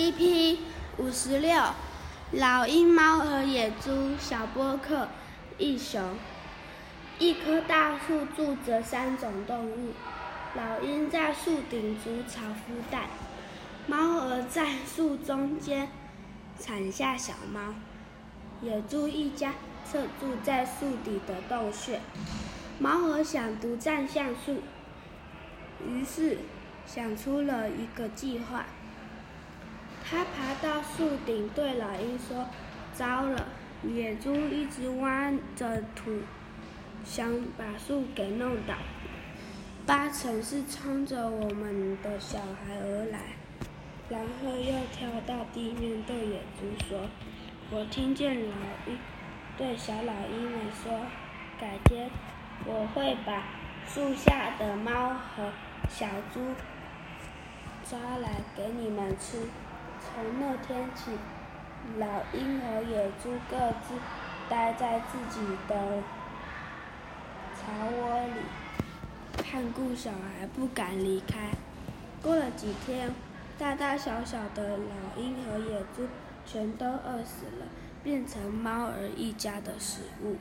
EP 五十六，老鹰、猫和野猪小波克一雄。一棵大树住着三种动物：老鹰在树顶筑巢孵蛋，猫儿在树中间产下小猫，野猪一家侧住在树底的洞穴。猫儿想独占橡树，于是想出了一个计划。他爬到树顶，对老鹰说：“糟了，野猪一直挖着土，想把树给弄倒，八成是冲着我们的小孩而来。”然后又跳到地面，对野猪说：“我听见老鹰对小老鹰们说，改天我会把树下的猫和小猪抓来给你们吃。”从那天起，老鹰和野猪各自待在自己的巢窝里，看顾小孩，不敢离开。过了几天，大大小小的老鹰和野猪全都饿死了，变成猫儿一家的食物。